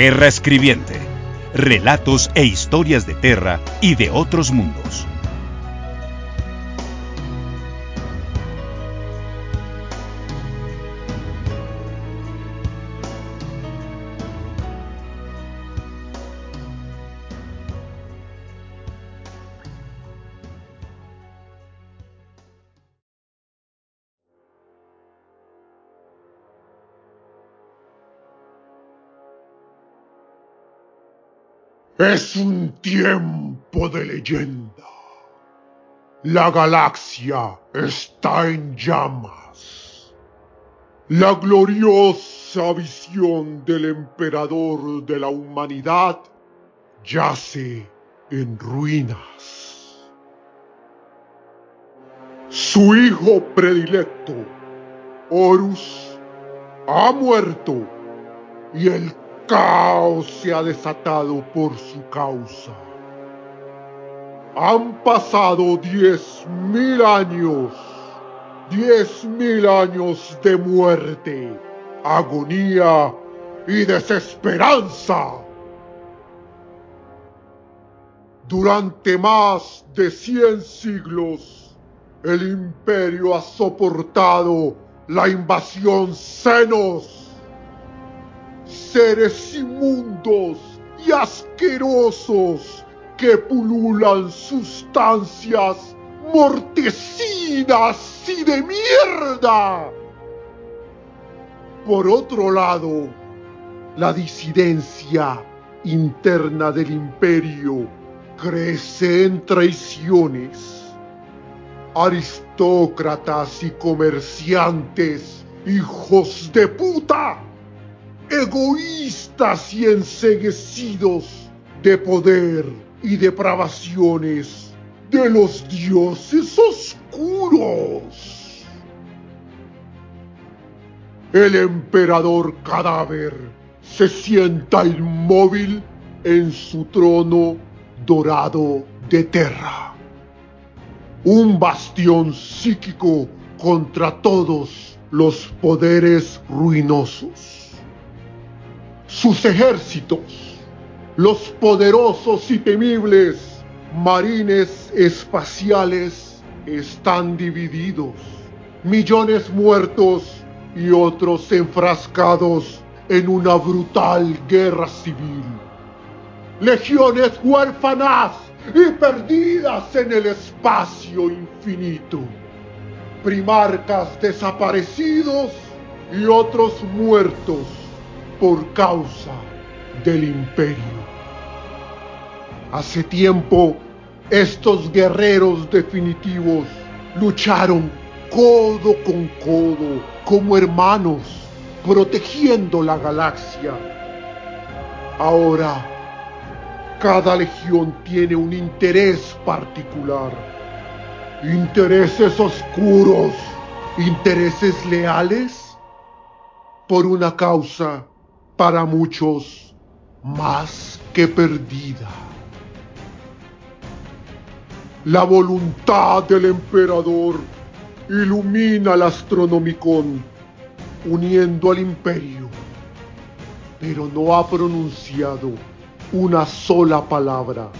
Terra Escribiente. Relatos e historias de Terra y de otros mundos. Es un tiempo de leyenda. La galaxia está en llamas. La gloriosa visión del emperador de la humanidad yace en ruinas. Su hijo predilecto, Horus, ha muerto y el caos se ha desatado por su causa. Han pasado diez mil años, diez mil años de muerte, agonía y desesperanza. Durante más de cien siglos, el imperio ha soportado la invasión senos seres inmundos y asquerosos que pululan sustancias mortecinas y de mierda. Por otro lado, la disidencia interna del imperio crece en traiciones. Aristócratas y comerciantes, hijos de puta, egoístas y enseguecidos de poder y depravaciones de los dioses oscuros. El emperador cadáver se sienta inmóvil en su trono dorado de Terra. Un bastión psíquico contra todos los poderes ruinosos sus ejércitos, los poderosos y temibles marines espaciales están divididos, millones muertos y otros enfrascados en una brutal guerra civil. Legiones huérfanas y perdidas en el espacio infinito. Primarcas desaparecidos y otros muertos por causa del imperio. Hace tiempo, estos guerreros definitivos lucharon codo con codo como hermanos, protegiendo la galaxia. Ahora, cada legión tiene un interés particular. Intereses oscuros, intereses leales por una causa para muchos más que perdida. La voluntad del emperador ilumina el astronomicón, uniendo al imperio, pero no ha pronunciado una sola palabra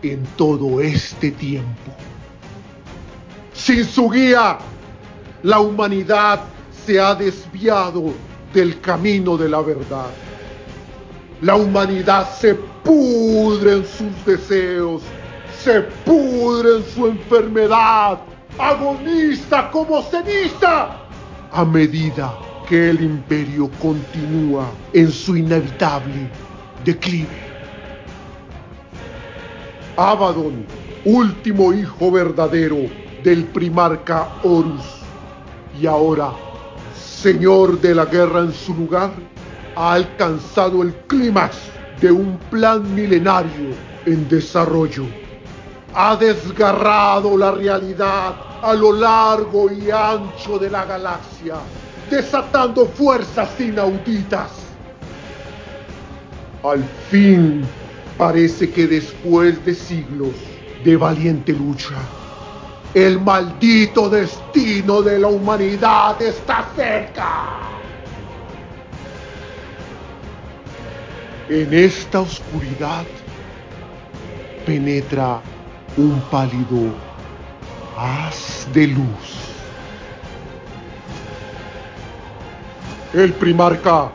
en todo este tiempo. Sin su guía, la humanidad se ha desviado del camino de la verdad. La humanidad se pudre en sus deseos, se pudre en su enfermedad, agoniza como ceniza a medida que el imperio continúa en su inevitable declive. Abaddon, último hijo verdadero del primarca Horus, y ahora, señor de la guerra en su lugar, ha alcanzado el clímax de un plan milenario en desarrollo. Ha desgarrado la realidad a lo largo y ancho de la galaxia, desatando fuerzas inauditas. Al fin, parece que después de siglos de valiente lucha, el maldito destino de la humanidad está cerca. En esta oscuridad penetra un pálido haz de luz. El primarca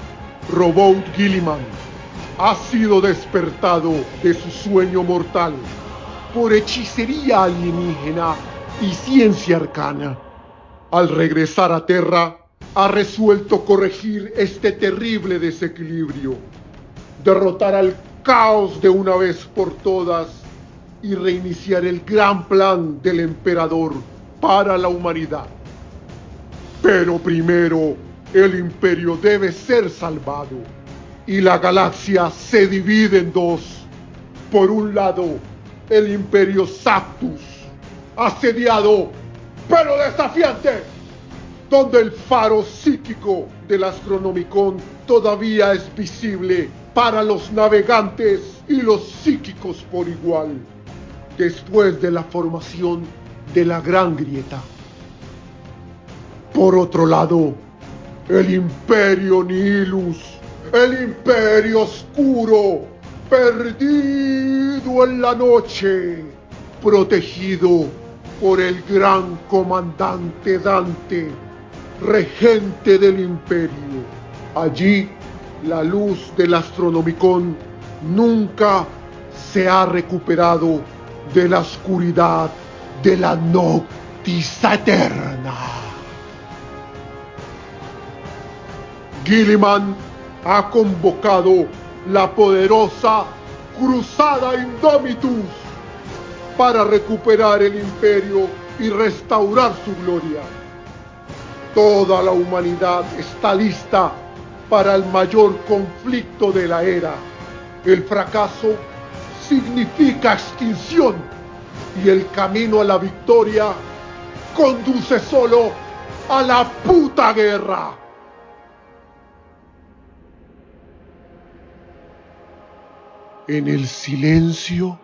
Robot Gilliman ha sido despertado de su sueño mortal por hechicería alienígena y ciencia arcana. Al regresar a Terra, ha resuelto corregir este terrible desequilibrio, derrotar al caos de una vez por todas y reiniciar el gran plan del emperador para la humanidad. Pero primero, el imperio debe ser salvado y la galaxia se divide en dos. Por un lado, el imperio Saptus, asediado pero desafiante, donde el faro psíquico del Astronomicon todavía es visible para los navegantes y los psíquicos por igual, después de la formación de la Gran Grieta. Por otro lado, el Imperio Nihilus, el Imperio Oscuro, perdido en la noche, protegido por el gran comandante Dante, regente del imperio. Allí la luz del Astronomicon nunca se ha recuperado de la oscuridad de la Noctis Eterna. Gilliman ha convocado la poderosa Cruzada Indomitus para recuperar el imperio y restaurar su gloria. Toda la humanidad está lista para el mayor conflicto de la era. El fracaso significa extinción y el camino a la victoria conduce solo a la puta guerra. En el silencio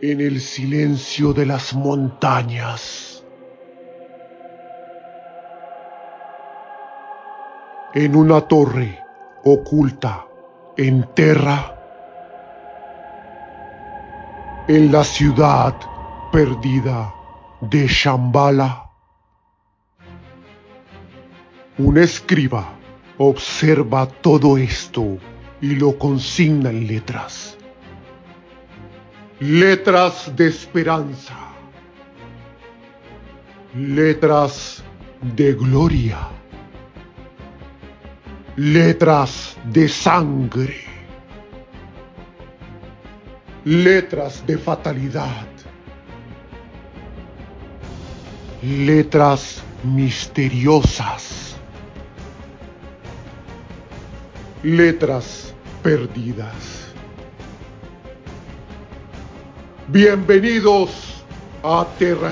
en el silencio de las montañas. En una torre oculta en Terra, en la ciudad perdida de Shambhala, un escriba observa todo esto y lo consigna en letras letras de esperanza, letras de gloria, letras de sangre, letras de fatalidad, letras misteriosas, letras perdidas. Bienvenidos a Terra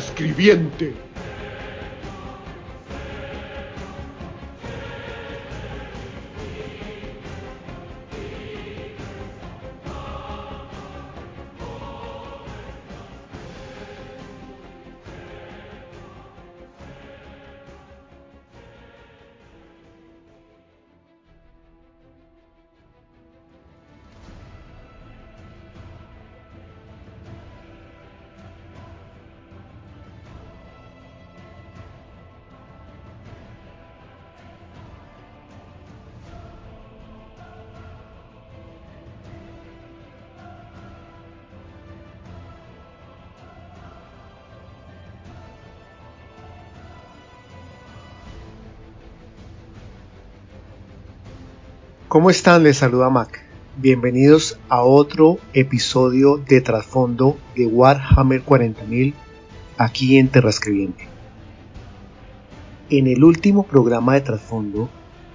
¿Cómo están? Les saluda Mac. Bienvenidos a otro episodio de trasfondo de Warhammer 40.000 aquí en Terra Escribiente. En el último programa de trasfondo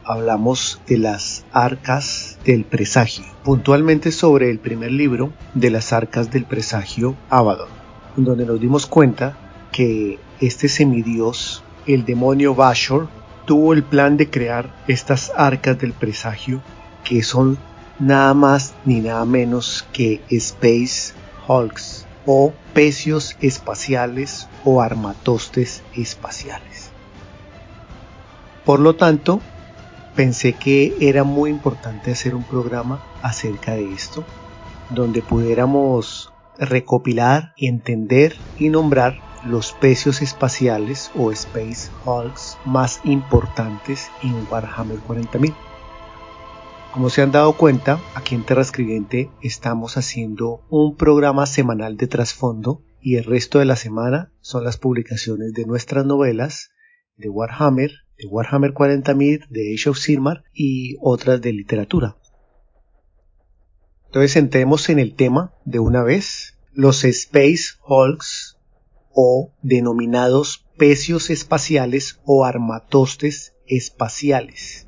hablamos de las arcas del presagio, puntualmente sobre el primer libro de las arcas del presagio Abaddon, donde nos dimos cuenta que este semidios, el demonio Bashor, tuvo el plan de crear estas arcas del presagio que son nada más ni nada menos que Space Hulks o pecios espaciales o armatostes espaciales. Por lo tanto, pensé que era muy importante hacer un programa acerca de esto, donde pudiéramos recopilar, entender y nombrar los pecios espaciales o Space Hulks más importantes en Warhammer 40.000. Como se han dado cuenta, aquí en Terra Escribiente estamos haciendo un programa semanal de trasfondo y el resto de la semana son las publicaciones de nuestras novelas de Warhammer, de Warhammer 40.000, de Age of Sigmar y otras de literatura. Entonces entremos en el tema de una vez. Los Space Hulks o denominados pecios espaciales o armatostes espaciales.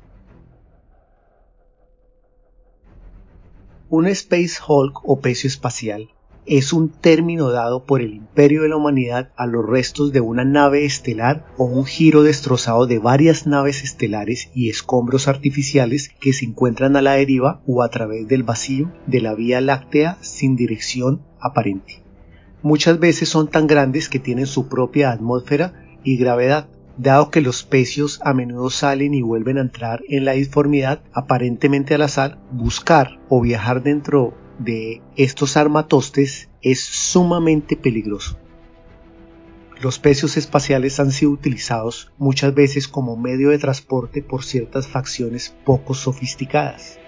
Un Space Hulk o pecio espacial es un término dado por el imperio de la humanidad a los restos de una nave estelar o un giro destrozado de varias naves estelares y escombros artificiales que se encuentran a la deriva o a través del vacío de la Vía Láctea sin dirección aparente muchas veces son tan grandes que tienen su propia atmósfera y gravedad, dado que los pecios a menudo salen y vuelven a entrar en la disformidad aparentemente al azar, buscar o viajar dentro de estos armatostes es sumamente peligroso. Los pecios espaciales han sido utilizados muchas veces como medio de transporte por ciertas facciones poco sofisticadas,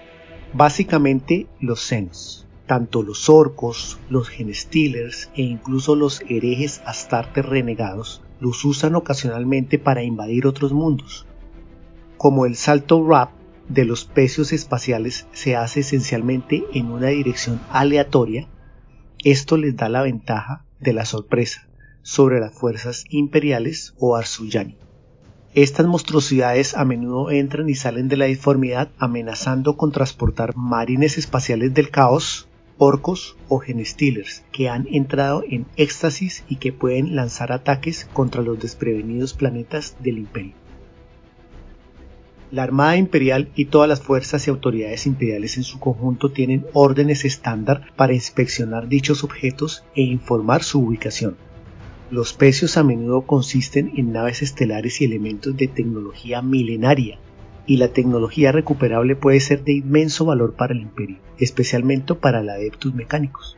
básicamente los senos. Tanto los orcos, los genestealers e incluso los herejes astartes renegados los usan ocasionalmente para invadir otros mundos. Como el salto rap de los pecios espaciales se hace esencialmente en una dirección aleatoria, esto les da la ventaja de la sorpresa sobre las fuerzas imperiales o Arsuyani. Estas monstruosidades a menudo entran y salen de la disformidad amenazando con transportar marines espaciales del caos orcos o genestealers que han entrado en éxtasis y que pueden lanzar ataques contra los desprevenidos planetas del imperio. La Armada Imperial y todas las fuerzas y autoridades imperiales en su conjunto tienen órdenes estándar para inspeccionar dichos objetos e informar su ubicación. Los pecios a menudo consisten en naves estelares y elementos de tecnología milenaria, y la tecnología recuperable puede ser de inmenso valor para el imperio, especialmente para el Adeptus Mecánicos.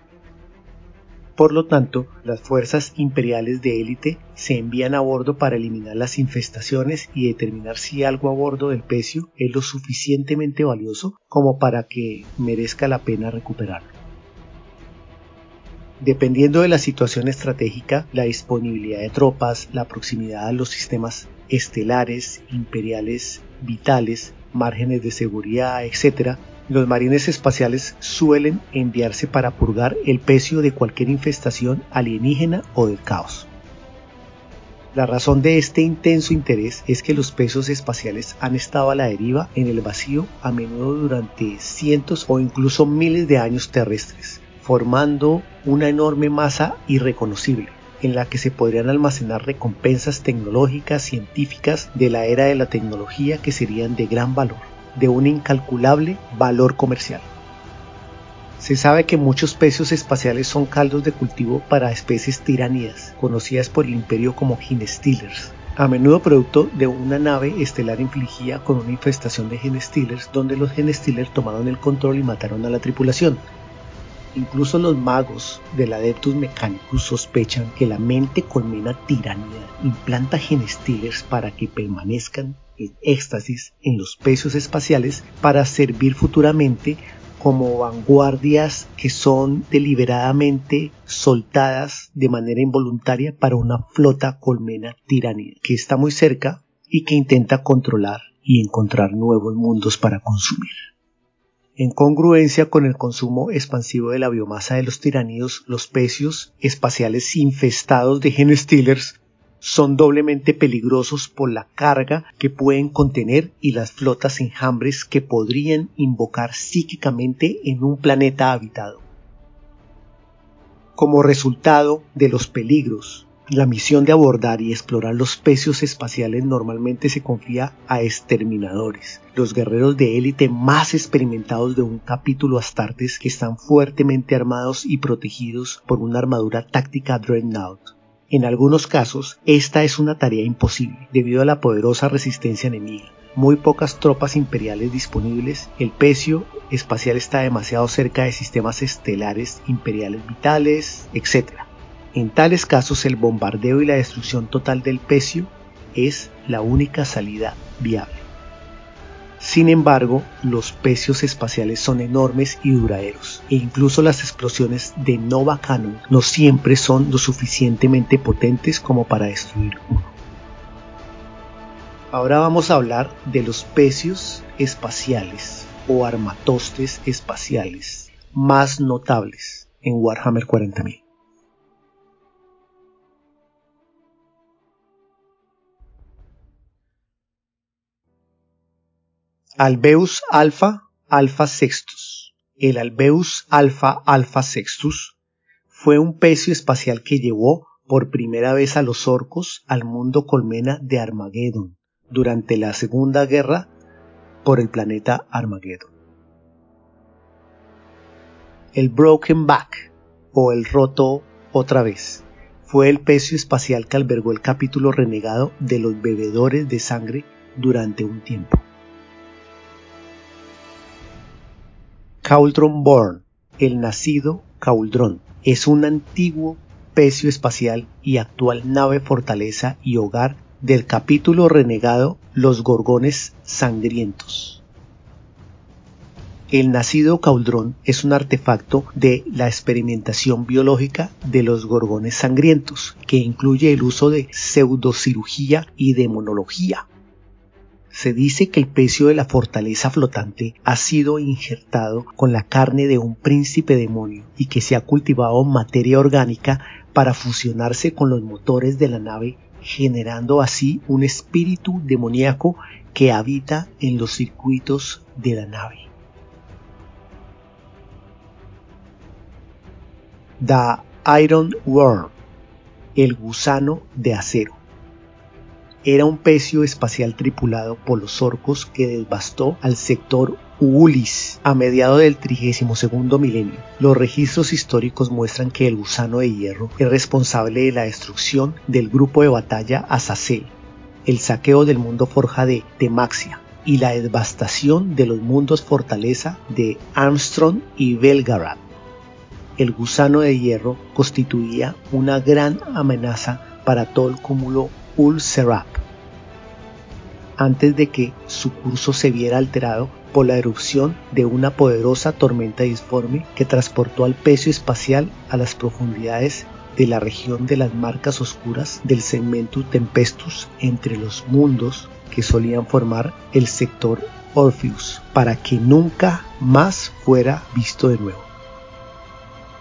Por lo tanto, las fuerzas imperiales de élite se envían a bordo para eliminar las infestaciones y determinar si algo a bordo del pecio es lo suficientemente valioso como para que merezca la pena recuperarlo. Dependiendo de la situación estratégica, la disponibilidad de tropas, la proximidad a los sistemas estelares, imperiales, vitales, márgenes de seguridad, etc., los marines espaciales suelen enviarse para purgar el pecio de cualquier infestación alienígena o del caos. La razón de este intenso interés es que los pesos espaciales han estado a la deriva en el vacío a menudo durante cientos o incluso miles de años terrestres, formando una enorme masa irreconocible en la que se podrían almacenar recompensas tecnológicas, científicas de la era de la tecnología que serían de gran valor, de un incalculable valor comercial. Se sabe que muchos pecios espaciales son caldos de cultivo para especies tiránidas, conocidas por el imperio como Ginestealers, a menudo producto de una nave estelar infligida con una infestación de Genestealers donde los Genestealers tomaron el control y mataron a la tripulación, Incluso los magos del Adeptus Mechanicus sospechan que la mente colmena tiranía implanta genestealers para que permanezcan en éxtasis en los pecios espaciales para servir futuramente como vanguardias que son deliberadamente soltadas de manera involuntaria para una flota colmena tiranía que está muy cerca y que intenta controlar y encontrar nuevos mundos para consumir. En congruencia con el consumo expansivo de la biomasa de los tiranidos, los pecios espaciales infestados de genestealers son doblemente peligrosos por la carga que pueden contener y las flotas enjambres que podrían invocar psíquicamente en un planeta habitado. Como resultado de los peligros la misión de abordar y explorar los pecios espaciales normalmente se confía a exterminadores, los guerreros de élite más experimentados de un capítulo Astartes que están fuertemente armados y protegidos por una armadura táctica Dreadnought. En algunos casos, esta es una tarea imposible debido a la poderosa resistencia enemiga. Muy pocas tropas imperiales disponibles, el pecio espacial está demasiado cerca de sistemas estelares imperiales vitales, etc en tales casos el bombardeo y la destrucción total del pecio es la única salida viable. Sin embargo, los pecios espaciales son enormes y duraderos, e incluso las explosiones de Nova Cannon no siempre son lo suficientemente potentes como para destruir uno. Ahora vamos a hablar de los pecios espaciales o armatostes espaciales más notables en Warhammer 40.000. Albeus alfa alfa sextus. El Albeus alfa alfa sextus fue un pecio espacial que llevó por primera vez a los orcos al mundo colmena de Armageddon durante la Segunda Guerra por el planeta Armageddon. El Broken Back o el roto otra vez fue el pecio espacial que albergó el capítulo renegado de los bebedores de sangre durante un tiempo. Cauldron Born, el nacido Cauldron, es un antiguo pecio espacial y actual nave fortaleza y hogar del capítulo renegado Los Gorgones Sangrientos. El nacido Cauldron es un artefacto de la experimentación biológica de los gorgones sangrientos, que incluye el uso de pseudocirugía y demonología, se dice que el pecio de la fortaleza flotante ha sido injertado con la carne de un príncipe demonio y que se ha cultivado materia orgánica para fusionarse con los motores de la nave, generando así un espíritu demoníaco que habita en los circuitos de la nave. The Iron Worm, el gusano de acero era un pecio espacial tripulado por los orcos que devastó al sector Ulis a mediados del 32 milenio. Los registros históricos muestran que el gusano de hierro es responsable de la destrucción del grupo de batalla Azazel, el saqueo del mundo forja de Temaxia y la devastación de los mundos fortaleza de Armstrong y Belgarad. El gusano de hierro constituía una gran amenaza para todo el cúmulo Ul-Serap, antes de que su curso se viera alterado por la erupción de una poderosa tormenta disforme que transportó al pecio espacial a las profundidades de la región de las marcas oscuras del segmento Tempestus entre los mundos que solían formar el sector Orpheus, para que nunca más fuera visto de nuevo.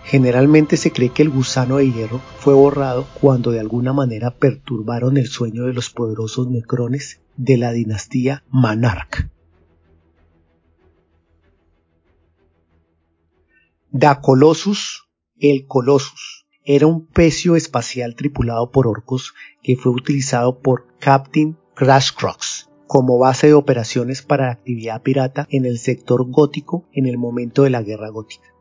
Generalmente se cree que el gusano de hierro fue borrado cuando de alguna manera perturbaron el sueño de los poderosos necrones de la dinastía Manarch. Da Colossus, el Colossus, era un pecio espacial tripulado por orcos que fue utilizado por Captain Crashcrox como base de operaciones para la actividad pirata en el sector gótico en el momento de la guerra gótica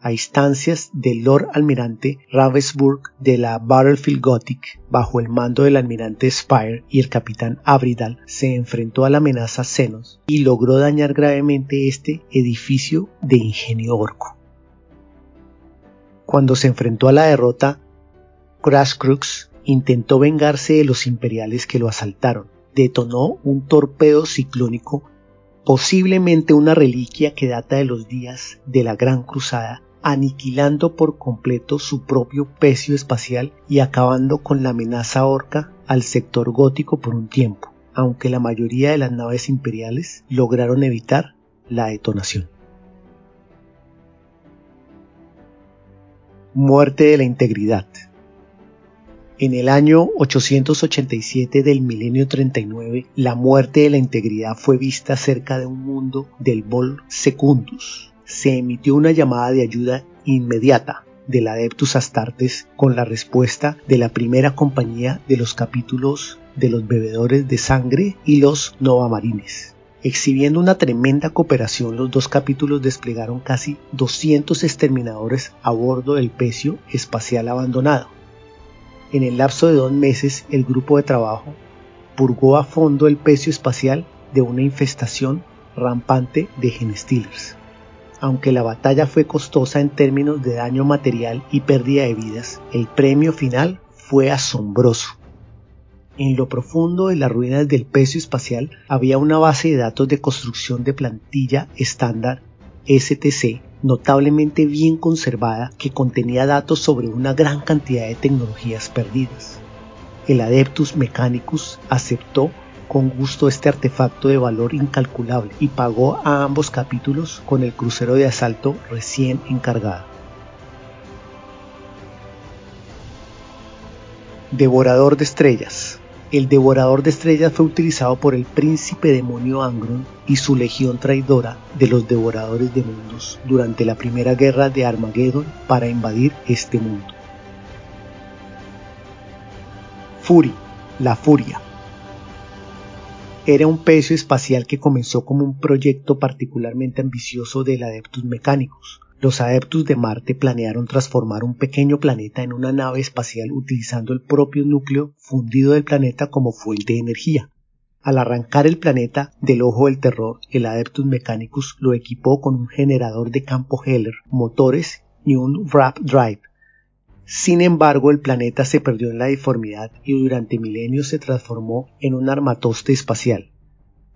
a instancias del Lord Almirante Ravensburg de la Battlefield Gothic, bajo el mando del almirante Spire y el capitán Abridal, se enfrentó a la amenaza Xenos y logró dañar gravemente este edificio de ingenio orco. Cuando se enfrentó a la derrota, Crux intentó vengarse de los imperiales que lo asaltaron. Detonó un torpedo ciclónico posiblemente una reliquia que data de los días de la Gran Cruzada aniquilando por completo su propio pecio espacial y acabando con la amenaza orca al sector gótico por un tiempo, aunque la mayoría de las naves imperiales lograron evitar la detonación. Muerte de la integridad. En el año 887 del milenio 39, la muerte de la integridad fue vista cerca de un mundo del Vol Secundus. Se emitió una llamada de ayuda inmediata del Adeptus Astartes con la respuesta de la primera compañía de los capítulos de los bebedores de sangre y los Novamarines. Exhibiendo una tremenda cooperación, los dos capítulos desplegaron casi 200 exterminadores a bordo del pecio espacial abandonado. En el lapso de dos meses, el grupo de trabajo purgó a fondo el pecio espacial de una infestación rampante de genestealers. Aunque la batalla fue costosa en términos de daño material y pérdida de vidas, el premio final fue asombroso. En lo profundo de las ruinas del pecio espacial había una base de datos de construcción de plantilla estándar STC notablemente bien conservada que contenía datos sobre una gran cantidad de tecnologías perdidas. El Adeptus Mechanicus aceptó con gusto este artefacto de valor incalculable y pagó a ambos capítulos con el crucero de asalto recién encargado. Devorador de estrellas el devorador de estrellas fue utilizado por el príncipe demonio Angron y su legión traidora de los devoradores de mundos durante la primera guerra de Armageddon para invadir este mundo. Fury, la furia. Era un pecio espacial que comenzó como un proyecto particularmente ambicioso del Adeptus Mecánicos, los adeptos de Marte planearon transformar un pequeño planeta en una nave espacial utilizando el propio núcleo fundido del planeta como fuente de energía. Al arrancar el planeta del ojo del terror, el Adeptus Mechanicus lo equipó con un generador de campo Heller, motores y un wrap drive. Sin embargo, el planeta se perdió en la deformidad y durante milenios se transformó en un armatoste espacial.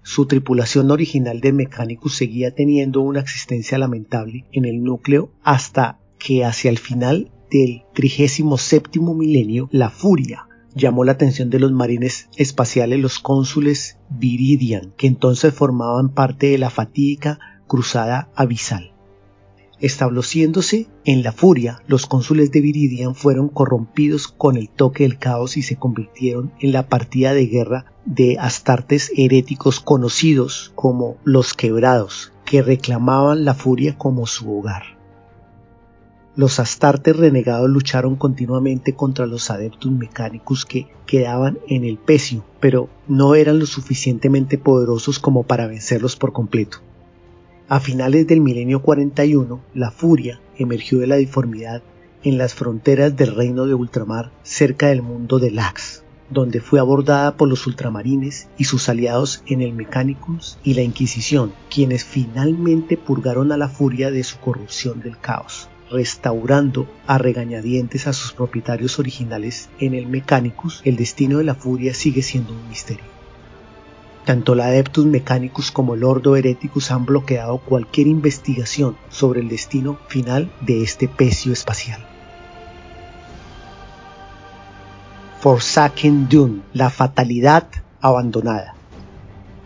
Su tripulación original de Mechanicus seguía teniendo una existencia lamentable en el núcleo hasta que hacia el final del 37 milenio la furia llamó la atención de los marines espaciales los cónsules Viridian, que entonces formaban parte de la fatídica cruzada abisal. Estableciéndose en la furia, los cónsules de Viridian fueron corrompidos con el toque del caos y se convirtieron en la partida de guerra de astartes heréticos conocidos como los quebrados, que reclamaban la furia como su hogar. Los astartes renegados lucharon continuamente contra los adeptus mecánicos que quedaban en el pecio, pero no eran lo suficientemente poderosos como para vencerlos por completo. A finales del milenio 41, la furia emergió de la deformidad en las fronteras del reino de ultramar cerca del mundo de Lax, donde fue abordada por los ultramarines y sus aliados en el Mechanicus y la Inquisición, quienes finalmente purgaron a la furia de su corrupción del caos, restaurando a regañadientes a sus propietarios originales en el Mechanicus, el destino de la furia sigue siendo un misterio. Tanto la Adeptus Mechanicus como el Ordo Hereticus han bloqueado cualquier investigación sobre el destino final de este pecio espacial. Forsaken Dune, la fatalidad abandonada.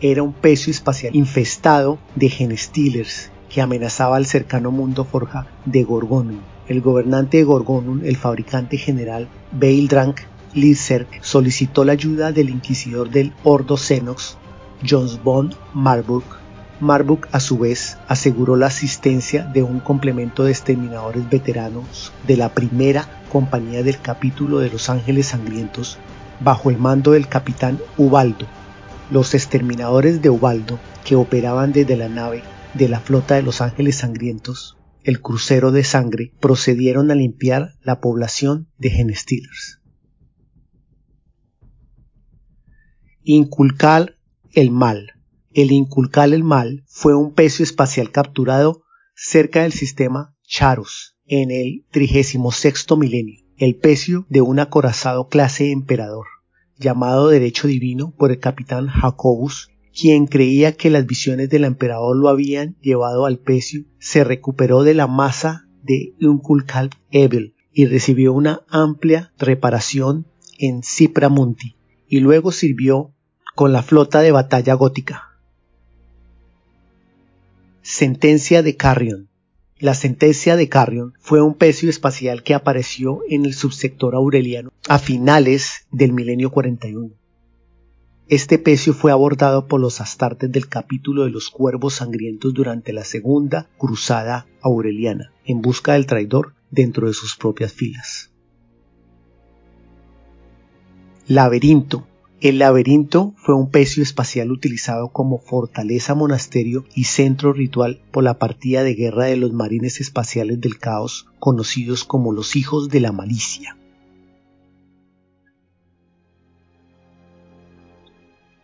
Era un pecio espacial infestado de genestealers que amenazaba al cercano mundo forja de Gorgonum. El gobernante de Gorgonum, el fabricante general Baildrank Lizerk, solicitó la ayuda del inquisidor del Ordo Xenox Jones Bond Marburg. Marburg a su vez aseguró la asistencia de un complemento de exterminadores veteranos de la primera compañía del capítulo de Los Ángeles Sangrientos bajo el mando del capitán Ubaldo. Los exterminadores de Ubaldo, que operaban desde la nave de la flota de Los Ángeles Sangrientos, el crucero de sangre, procedieron a limpiar la población de Genestealers. Inculcar el mal. El inculcar el mal fue un pecio espacial capturado cerca del sistema Charos en el 36 milenio, el pecio de un acorazado clase emperador, llamado derecho divino por el capitán Jacobus, quien creía que las visiones del emperador lo habían llevado al pecio, se recuperó de la masa de Unculcal Evil y recibió una amplia reparación en Cipramunti y luego sirvió con la flota de batalla gótica. Sentencia de Carrion. La sentencia de Carrion fue un pecio espacial que apareció en el subsector aureliano a finales del milenio 41. Este pecio fue abordado por los astartes del capítulo de los cuervos sangrientos durante la segunda cruzada aureliana, en busca del traidor dentro de sus propias filas. Laberinto. El laberinto fue un pecio espacial utilizado como fortaleza monasterio y centro ritual por la partida de guerra de los marines espaciales del caos, conocidos como los hijos de la malicia.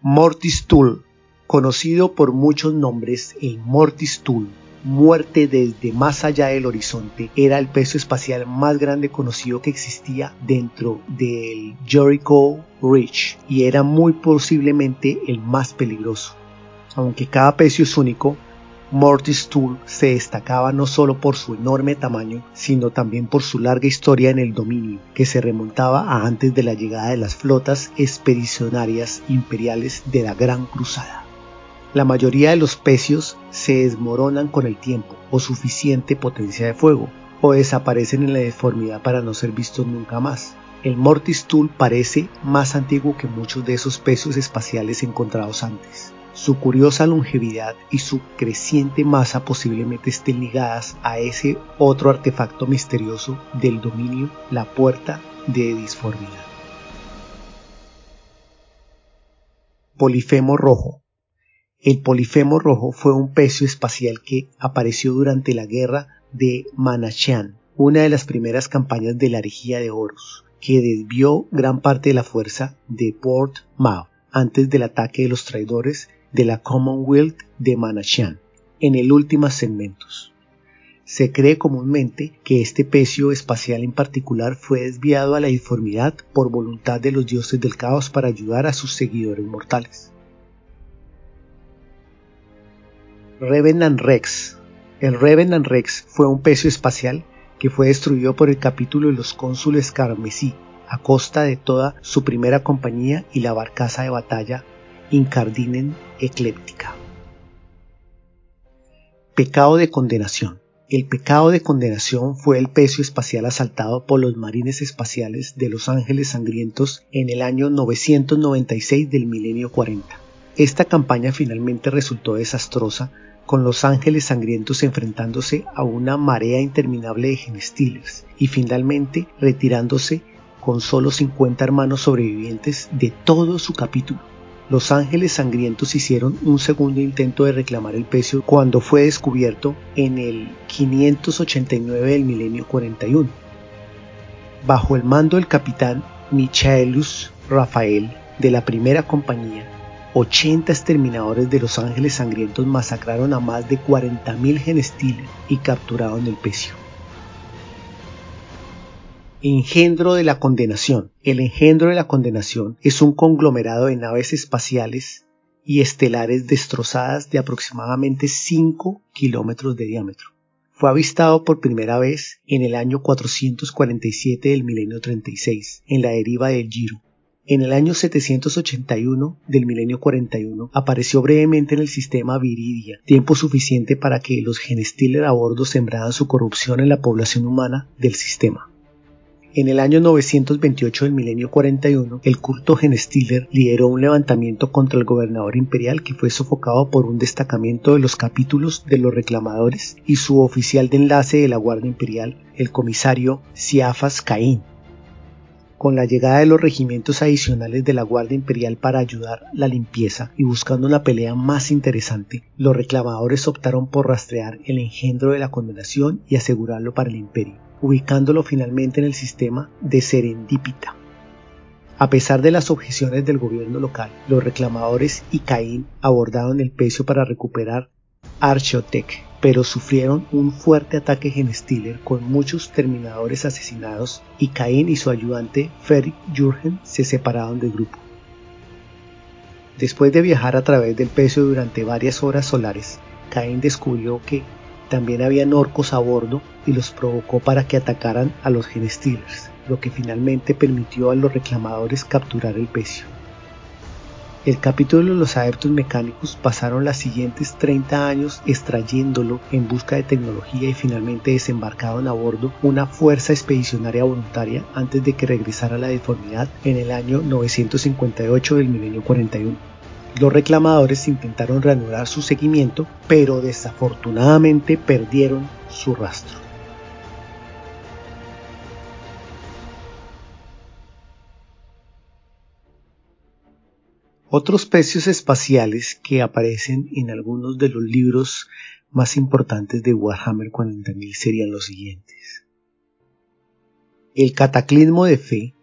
Mortis Tool, conocido por muchos nombres, el Mortis Tool muerte desde más allá del horizonte era el peso espacial más grande conocido que existía dentro del Jericho Ridge y era muy posiblemente el más peligroso. Aunque cada pecio es único, Mortis Tool se destacaba no solo por su enorme tamaño, sino también por su larga historia en el dominio, que se remontaba a antes de la llegada de las flotas expedicionarias imperiales de la Gran Cruzada. La mayoría de los pecios se desmoronan con el tiempo o suficiente potencia de fuego, o desaparecen en la deformidad para no ser vistos nunca más. El Mortis Tool parece más antiguo que muchos de esos pecios espaciales encontrados antes. Su curiosa longevidad y su creciente masa posiblemente estén ligadas a ese otro artefacto misterioso del dominio, la puerta de disformidad. Polifemo rojo el Polifemo rojo fue un pecio espacial que apareció durante la guerra de Manachan, una de las primeras campañas de la herejía de Horus, que desvió gran parte de la fuerza de Port Mao antes del ataque de los traidores de la Commonwealth de Manachan en el último segmentos. Se cree comúnmente que este pecio espacial en particular fue desviado a la informidad por voluntad de los dioses del caos para ayudar a sus seguidores mortales. Revenant Rex. El Revenant Rex fue un pecio espacial que fue destruido por el capítulo de los cónsules carmesí a costa de toda su primera compañía y la barcaza de batalla Incardinen Ecléptica. Pecado de condenación. El pecado de condenación fue el pecio espacial asaltado por los marines espaciales de los Ángeles Sangrientos en el año 996 del milenio 40. Esta campaña finalmente resultó desastrosa con los ángeles sangrientos enfrentándose a una marea interminable de genestiles y finalmente retirándose con solo 50 hermanos sobrevivientes de todo su capítulo. Los ángeles sangrientos hicieron un segundo intento de reclamar el pecio cuando fue descubierto en el 589 del milenio 41. Bajo el mando del capitán Michaelus Rafael de la primera compañía, 80 exterminadores de los ángeles sangrientos masacraron a más de 40.000 genestiles y capturaron el pecio. Engendro de la condenación. El engendro de la condenación es un conglomerado de naves espaciales y estelares destrozadas de aproximadamente 5 kilómetros de diámetro. Fue avistado por primera vez en el año 447 del milenio 36, en la deriva del Giro, en el año 781 del milenio 41 apareció brevemente en el sistema Viridia, tiempo suficiente para que los Genestiller a bordo sembraran su corrupción en la población humana del sistema. En el año 928 del milenio 41, el culto Genestiller lideró un levantamiento contra el gobernador imperial que fue sofocado por un destacamento de los capítulos de los reclamadores y su oficial de enlace de la Guardia Imperial, el comisario Siafas Caín, con la llegada de los regimientos adicionales de la Guardia Imperial para ayudar la limpieza y buscando una pelea más interesante, los reclamadores optaron por rastrear el engendro de la condenación y asegurarlo para el imperio, ubicándolo finalmente en el sistema de Serendipita. A pesar de las objeciones del gobierno local, los reclamadores y Caín abordaron el pecio para recuperar Archotec, pero sufrieron un fuerte ataque Genestiller con muchos terminadores asesinados y Cain y su ayudante Ferik Jurgen se separaron del grupo. Después de viajar a través del pecio durante varias horas solares, Cain descubrió que también habían orcos a bordo y los provocó para que atacaran a los Genestillers, lo que finalmente permitió a los reclamadores capturar el pecio. El capítulo de los adeptos mecánicos pasaron los siguientes 30 años extrayéndolo en busca de tecnología y finalmente desembarcaron a bordo una fuerza expedicionaria voluntaria antes de que regresara la deformidad en el año 958 del milenio 41. Los reclamadores intentaron reanudar su seguimiento, pero desafortunadamente perdieron su rastro. Otros precios espaciales que aparecen en algunos de los libros más importantes de Warhammer 40.000 serían los siguientes. El cataclismo de fe,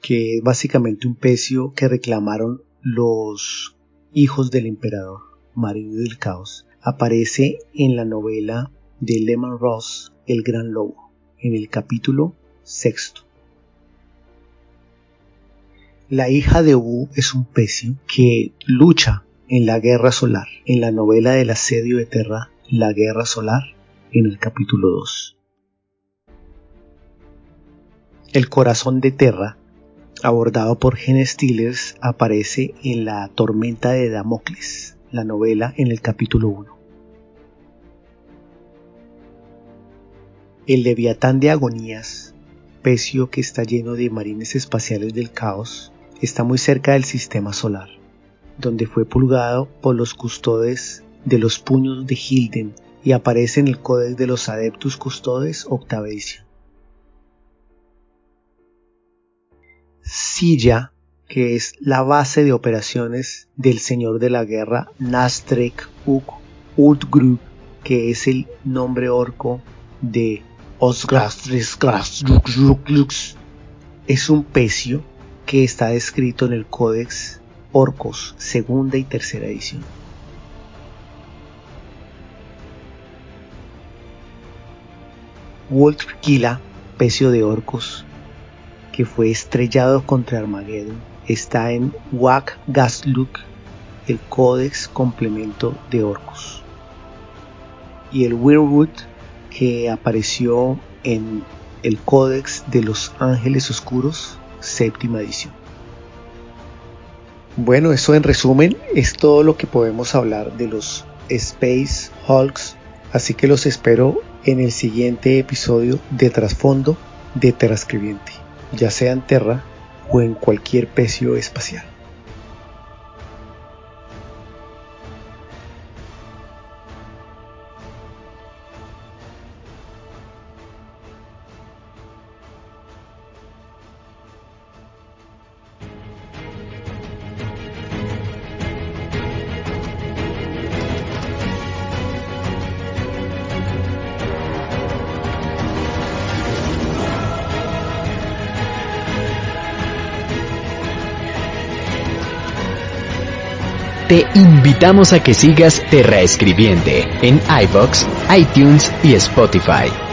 que es básicamente un pecio que reclamaron los hijos del emperador, marido del caos, aparece en la novela de Lehman Ross, El Gran Lobo, en el capítulo sexto. La hija de Wu es un pecio que lucha en la guerra solar, en la novela del asedio de Terra, La guerra solar, en el capítulo 2. El corazón de Terra, abordado por Gen Stillers, aparece en La tormenta de Damocles, la novela en el capítulo 1. El Leviatán de Agonías, pecio que está lleno de marines espaciales del caos, está muy cerca del sistema solar, donde fue pulgado por los custodes de los puños de Hilden y aparece en el Códex de los Adeptus Custodes octava edición. Silla, que es la base de operaciones del Señor de la Guerra Nastrek Uk Ultgrub, que es el nombre orco de Osgrastres es un pecio que está descrito en el Codex Orcos, segunda y tercera edición. Walter Kila, pecio de orcos, que fue estrellado contra Armageddon, está en Wak Gasluk, el Codex complemento de orcos. Y el Weirwood, que apareció en el Codex de los Ángeles Oscuros, séptima edición. Bueno, eso en resumen es todo lo que podemos hablar de los Space Hulks, así que los espero en el siguiente episodio de trasfondo de Terrascribiente, ya sea en Terra o en cualquier pecio espacial. Invitamos a que sigas Terra Escribiente en iBox, iTunes y Spotify.